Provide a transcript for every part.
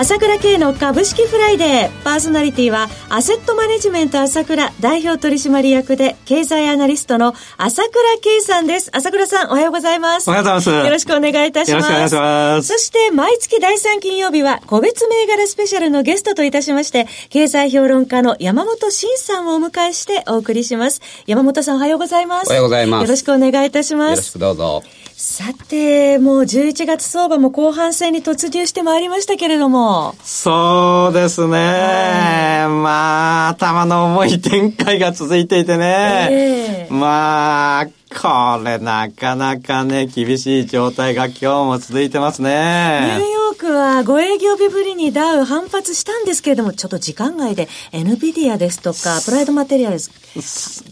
朝倉慶の株式フライデー。パーソナリティは、アセットマネジメント朝倉代表取締役で、経済アナリストの朝倉慶さんです。朝倉さん、おはようございます。おはようございます。よろしくお願いいたします。よろしくお願いします。そして、毎月第3金曜日は、個別銘柄スペシャルのゲストといたしまして、経済評論家の山本伸さんをお迎えしてお送りします。山本さん、おはようございます。おはようございます。よろしくお願いいたします。よろしくどうぞ。さて、もう11月相場も後半戦に突入してまいりましたけれども。そうですね。まあ、頭の重い展開が続いていてね。えー、まあ、これなかなかね、厳しい状態が今日も続いてますね。クは5営業日ぶりにダウ反発したんですけれども、ちょっと時間外で NVIDIA ですとか、プライドマテリアルズ、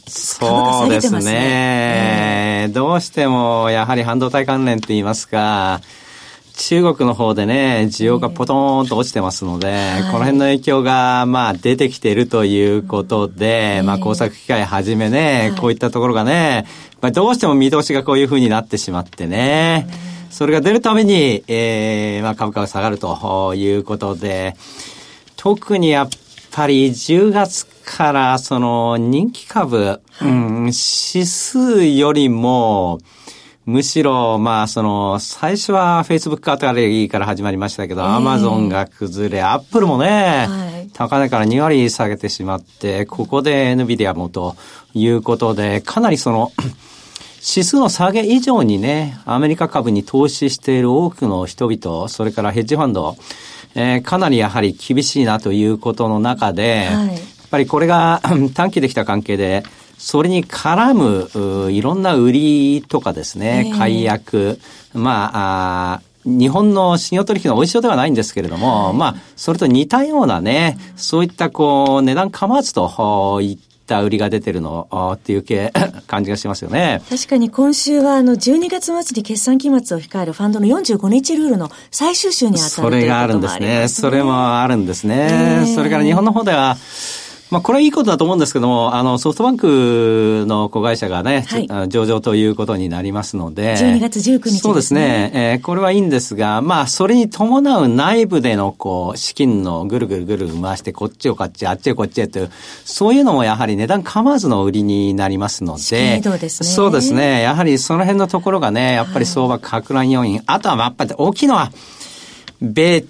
そうですね、どうしてもやはり半導体関連って言いますか、中国の方でね、需要がポトーンと落ちてますので、えー、この辺の影響が、まあ、出てきているということで、まあ、工作機械はじめね、こういったところがね、まあ、どうしても見通しがこういうふうになってしまってね、それが出るために、えー、まあ、株価が下がるということで、特にやっぱり10月からその人気株、うん、指数よりも、むしろ、まあ、その、最初は Facebook あたりから始まりましたけど、アマゾンが崩れ、アップルもね、はい、高値から2割下げてしまって、ここで NVIDIA もということで、かなりその、指数の下げ以上にね、アメリカ株に投資している多くの人々、それからヘッジファンド、えー、かなりやはり厳しいなということの中で、はい、やっぱりこれが 短期できた関係で、それに絡む、いろんな売りとかですね、解約、まあ、あ日本の信用取引の美味しさではないんですけれども、はい、まあ、それと似たようなね、そういったこう、値段構わずといった売りが出てるのっていう系 感じがしますよね。確かに今週はあの12月末に決算期末を控えるファンドの45日ルールの最終週に当たるそれがあるんですね。それもあるんですね。それから日本の方では、まあ、これはいいことだと思うんですけども、あの、ソフトバンクの子会社がね、はい、上場ということになりますので。12月19日ですね。そうですね。えー、これはいいんですが、まあ、それに伴う内部での、こう、資金のぐるぐるぐる回して、こっちをこっち、あっちへこっちへという、そういうのもやはり値段構わずの売りになりますので。ですね。そうですね。やはりその辺のところがね、やっぱり相場拡乱要因。はい、あとは、やっぱり大きいのは、米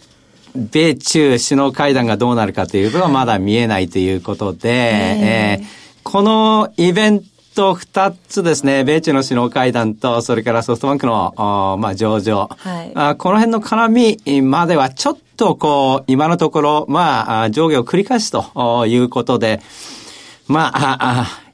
米中首脳会談がどうなるかというとはまだ見えないということで、えー、このイベント二つですね、米中の首脳会談と、それからソフトバンクの、まあ、上場、はい、あ。この辺の絡みまではちょっとこう、今のところ、まあ、上下を繰り返すということで、まあ、あ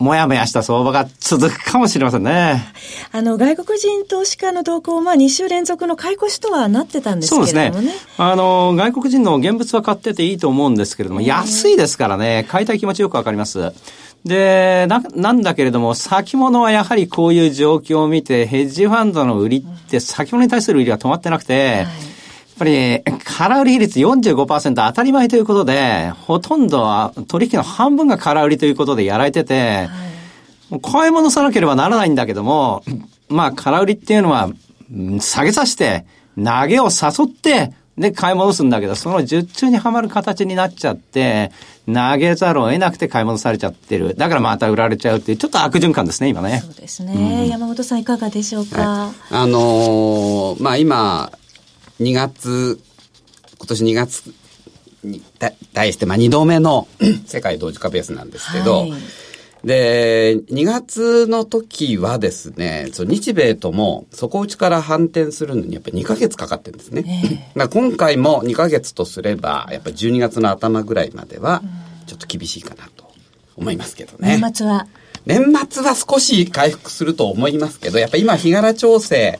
もやもやした相場が続くかもしれませんね。あの、外国人投資家の動向は2週連続の買い越しとはなってたんですけれどもね。そうですね。あの、外国人の現物は買ってていいと思うんですけれども、安いですからね、買いたい気持ちよくわかります。で、な、なんだけれども、先物はやはりこういう状況を見て、ヘッジファンドの売りって先物に対する売りが止まってなくて、はいぱり、空売り比率45%当たり前ということで、ほとんどは取引の半分が空売りということでやられてて、はい、買い物さなければならないんだけども、まあ、空売りっていうのは、下げさせて、投げを誘って、で、買い戻すんだけど、その術中にはまる形になっちゃって、投げざるを得なくて買い戻されちゃってる。だからまた売られちゃうっていう、ちょっと悪循環ですね、今ね。そうですね。うん、山本さんいかがでしょうか？はい、あのー、まあ今、2月、今年2月に対して、まあ、2度目の 世界同時化ベースなんですけど、はい、で、2月の時はですね、そ日米とも底打ちから反転するのにやっぱり2ヶ月かかってるんですね。えー、今回も2ヶ月とすれば、やっぱり12月の頭ぐらいまでは、ちょっと厳しいかなと思いますけどね。年末は？年末は少し回復すると思いますけど、やっぱ今日柄調整、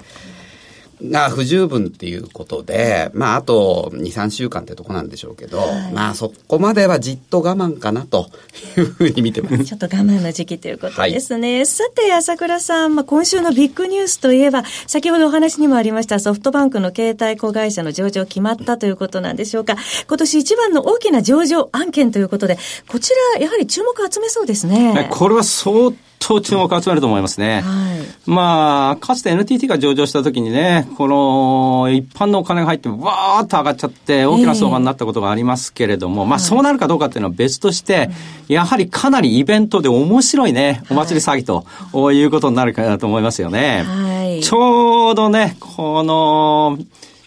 が不十分っていうことで、まあ、あと2、3週間ってとこなんでしょうけど、はい、まあ、そこまではじっと我慢かなというふうに見てます。ちょっと我慢の時期ということですね。はい、さて、朝倉さん、まあ、今週のビッグニュースといえば、先ほどお話にもありましたソフトバンクの携帯子会社の上場決まったということなんでしょうか。今年一番の大きな上場案件ということで、こちら、やはり注目集めそうですね。これは相当注目を集めると思いますね。はい、まあ、かつて NTT が上場した時にね、この一般のお金が入ってわーっと上がっちゃって大きな相場になったことがありますけれども、えー、まあそうなるかどうかっていうのは別として、はい、やはりかなりイベントで面白いね、お祭り詐欺ということになるかなと思いますよね。はい、ちょうどね、この、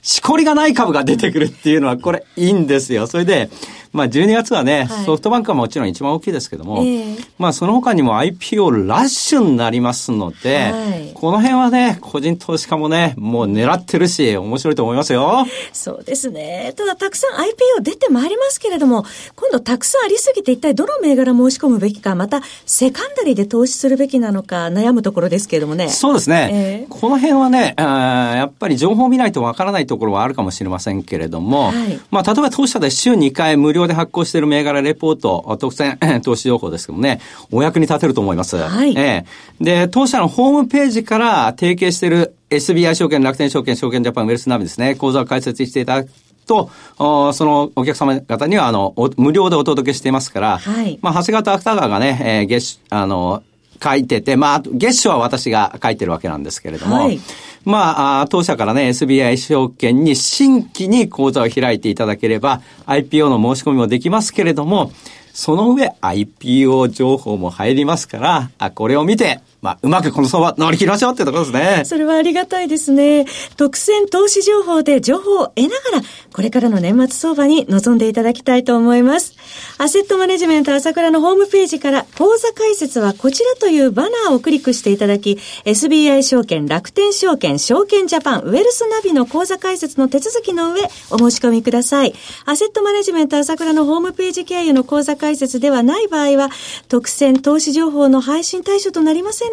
しこりがない株が出てくるっていうのはこれいいんですよ。それで、まあ、12月はね、はい、ソフトバンクはもちろん一番大きいですけども、えー、まあ、その他にも IPO ラッシュになりますので、はい、この辺はね、個人投資家もね、もう狙ってるし、面白いと思いますよ。そうですね。ただ、たくさん IPO 出てまいりますけれども、今度たくさんありすぎて一体どの銘柄申し込むべきか、また、セカンダリーで投資するべきなのか悩むところですけれどもね。そうですね。えー、この辺はね、やっぱり情報を見ないとわからないところはあるかもしれませんけれども、はい、まあ、例えば当社で週2回無料で発行している銘銘柄レポート、特選投資情報ですけどもね、お役に立てると思います。はい。えー、で、当社のホームページから提携している SBI 証券、楽天証券、証券ジャパン、ウェルスナビですね、講座を開設していただくと、そのお客様方には、あの、無料でお届けしていますから、はい。まあ、長谷川と芥川がね、えー、月、あの、書いてて、まあ、月初は私が書いてるわけなんですけれども、はい、まあ、当社からね、SBI 証券に新規に口座を開いていただければ、IPO の申し込みもできますけれども、その上 IPO 情報も入りますから、あ、これを見て、まあ、うまくこの相場乗り切りましょうってところですね。それはありがたいですね。特選投資情報で情報を得ながら、これからの年末相場に臨んでいただきたいと思います。アセットマネジメント朝倉のホームページから、口座開設はこちらというバナーをクリックしていただき、SBI 証券、楽天証券、証券ジャパン、ウェルスナビの口座開設の手続きの上、お申し込みください。アセットマネジメント朝倉のホームページ経由の口座開設ではない場合は、特選投資情報の配信対象となりません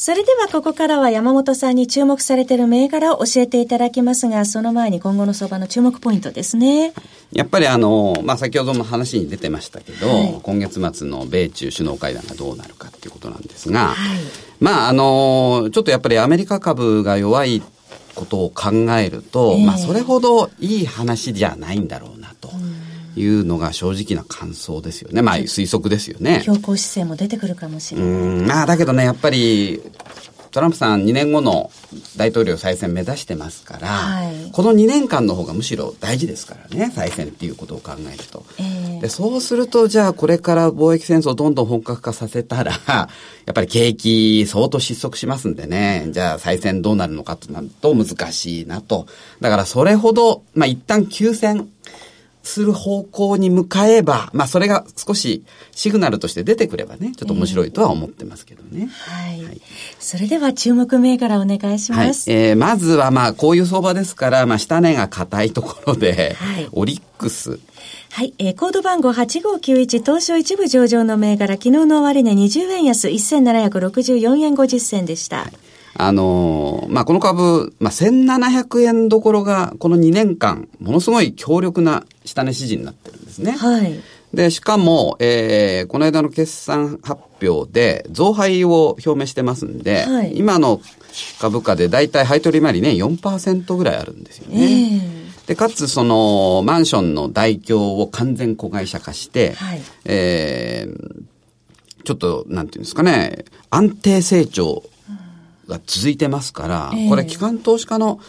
それではここからは山本さんに注目されている銘柄を教えていただきますが、その前に今後の相場の注目ポイントですね。やっぱりあの、まあ、先ほども話に出てましたけど、はい、今月末の米中首脳会談がどうなるかっていうことなんですが、はい、まあ、あの、ちょっとやっぱりアメリカ株が弱いことを考えると、えー、まあ、それほどいい話じゃないんだろういうのが正直な感想ですよね。まあ推測ですよね。強硬姿勢も出てくるかもしれない。うん、まあだけどね、やっぱり、トランプさん2年後の大統領再選目指してますから、はい、この2年間の方がむしろ大事ですからね、再選っていうことを考えると。えー、でそうすると、じゃあこれから貿易戦争をどんどん本格化させたら、やっぱり景気相当失速しますんでね、じゃあ再選どうなるのかとなると難しいなと。だからそれほど、まあ一旦休戦、する方向に向かえば、まあそれが少しシグナルとして出てくればね、ちょっと面白いとは思ってますけどね。はい。はい、それでは注目銘柄お願いします。はい、えー、まずはまあこういう相場ですから、まあ下値が硬いところで、はい、オリックス。はい、えー、コード番号8591東証一部上場の銘柄、昨日の終値20円安1764円50銭でした。はいあのー、まあ、この株、まあ、1700円どころが、この2年間、ものすごい強力な下値支持になってるんですね。はい。で、しかも、えー、この間の決算発表で、増配を表明してますんで、はい、今の株価でだいたい配当利回りね、4%ぐらいあるんですよね。えーで、かつ、その、マンションの代表を完全子会社化して、はい、えー、ちょっと、なんていうんですかね、安定成長が続いてますから、これ、機関投資家の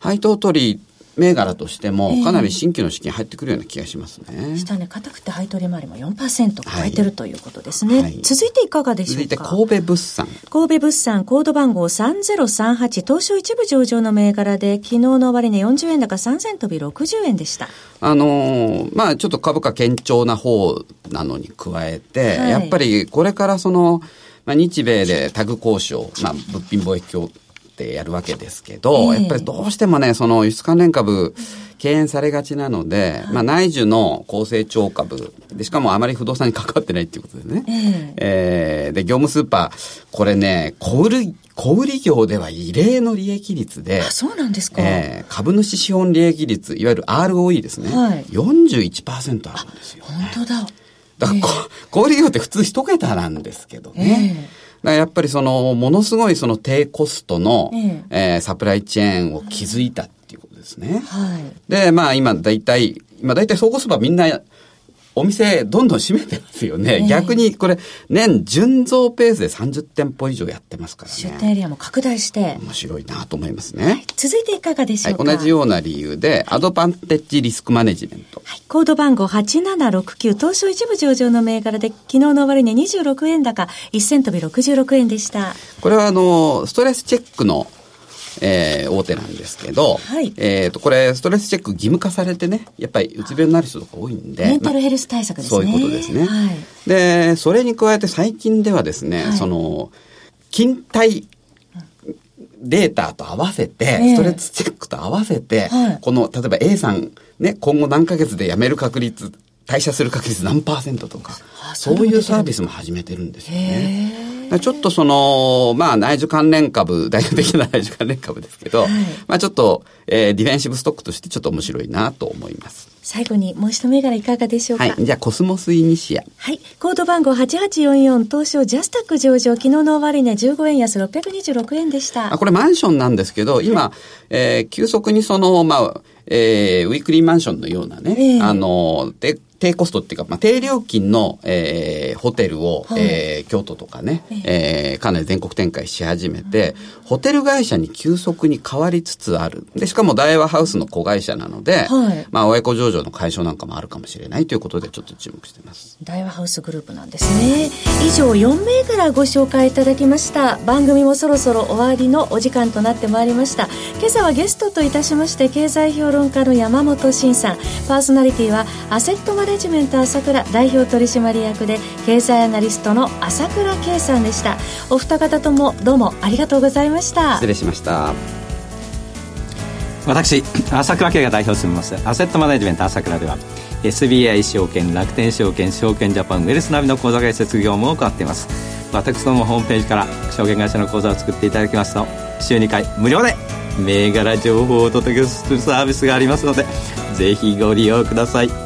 配当取り銘柄としても、かなり新規の資金入ってくるような気がしますね。下ね、硬くて配取り回りも4%超えてるということですね。はい、続いていかがでしょうか？続いて神戸物産。神戸物産、コード番号3038、東証一部上場の銘柄で、昨日の終値40円高3千飛び60円でした。あのー、まあちょっと株価堅調な方なのに加えて、はい、やっぱりこれからその、まあ、日米でタグ交渉、まあ、物品貿易協ってやるわけですけど、えー、やっぱりどうしてもね、その輸出関連株、敬遠されがちなので、まあ内需の高成長株で、しかもあまり不動産に関わってないっていうことでね。えー、えー、で、業務スーパー、これね、小売、小売業では異例の利益率で、あ、そうなんですか。えー、株主資本利益率、いわゆる ROE ですね。はい、41%あるんですよ、ね、本当だ。だから、えー、小売業って普通一桁なんですけどね。えーやっぱりその、ものすごいその低コストの、えええー、サプライチェーンを築いたっていうことですね。はい。で、まあ今大体、今大体総合スーパーみんなお店どんどん閉めてますよね。えー、逆にこれ年純増ペースで30店舗以上やってますからね。出店エリアも拡大して。面白いなと思いますね。はい、続いていかがでしょうか、はい、同じような理由で、アドバンテッジリスクマネジメント。はい、コード番号8769、東証一部上場の銘柄で、昨日の終値26円高、1000飛び66円でした。これはあの、ストレスチェックのえー、大手なんですけど、はい、えっ、と、これ、ストレスチェック義務化されてね、やっぱりうつ病になる人とか多いんで。メンタルヘルス対策ですね。そういうことですね。はい、で、それに加えて最近ではですね、はい、その、勤怠データと合わせて、ストレスチェックと合わせて、この、例えば A さん、ね、今後何ヶ月で辞める確率、退社する確率何パーセントとか、そういうサービスも始めてるんですよね。ちょっとその、まあ内需関連株、代表的な内需関連株ですけど、はい、まあちょっと、えー、ディフェンシブストックとしてちょっと面白いなと思います。最後にもう一銘柄いかがでしょうか？はい。じゃあコスモスイニシア。はい。コード番号8844東証ジャスタック上場、昨日の終値15円安626円でした。あこれマンションなんですけど、今、はい、えー、急速にその、まあ、えー、ウィークリーマンションのようなね、えー、あの、で、低コストっていうか、まあ、低料金の、えー、ホテルを、はい、えー、京都とかね、えー、かなり全国展開し始めて、うん、ホテル会社に急速に変わりつつある。で、しかも大和ハウスの子会社なので、はい、まあ、親子上場の解消なんかもあるかもしれないということで、ちょっと注目しています。大和ハウスグループなんですね。以上、4名からご紹介いただきました。番組もそろそろ終わりのお時間となってまいりました。今朝はゲストといたしまして、経済評論家の山本慎さん、パーソナリティは、アセットマネジメント朝倉代表取締役で経済アナリストの朝倉圭さんでした。お二方ともどうもありがとうございました。失礼しました。私朝倉圭が代表を務めます。アセットマネジメント朝倉では SBI 証券楽天証券証券ジャパンウェルスナビの口座開設業務を行っています。私どもホームページから証券会社の口座を作っていただきますと週2回無料で銘柄情報をお届けするサービスがありますのでぜひご利用ください。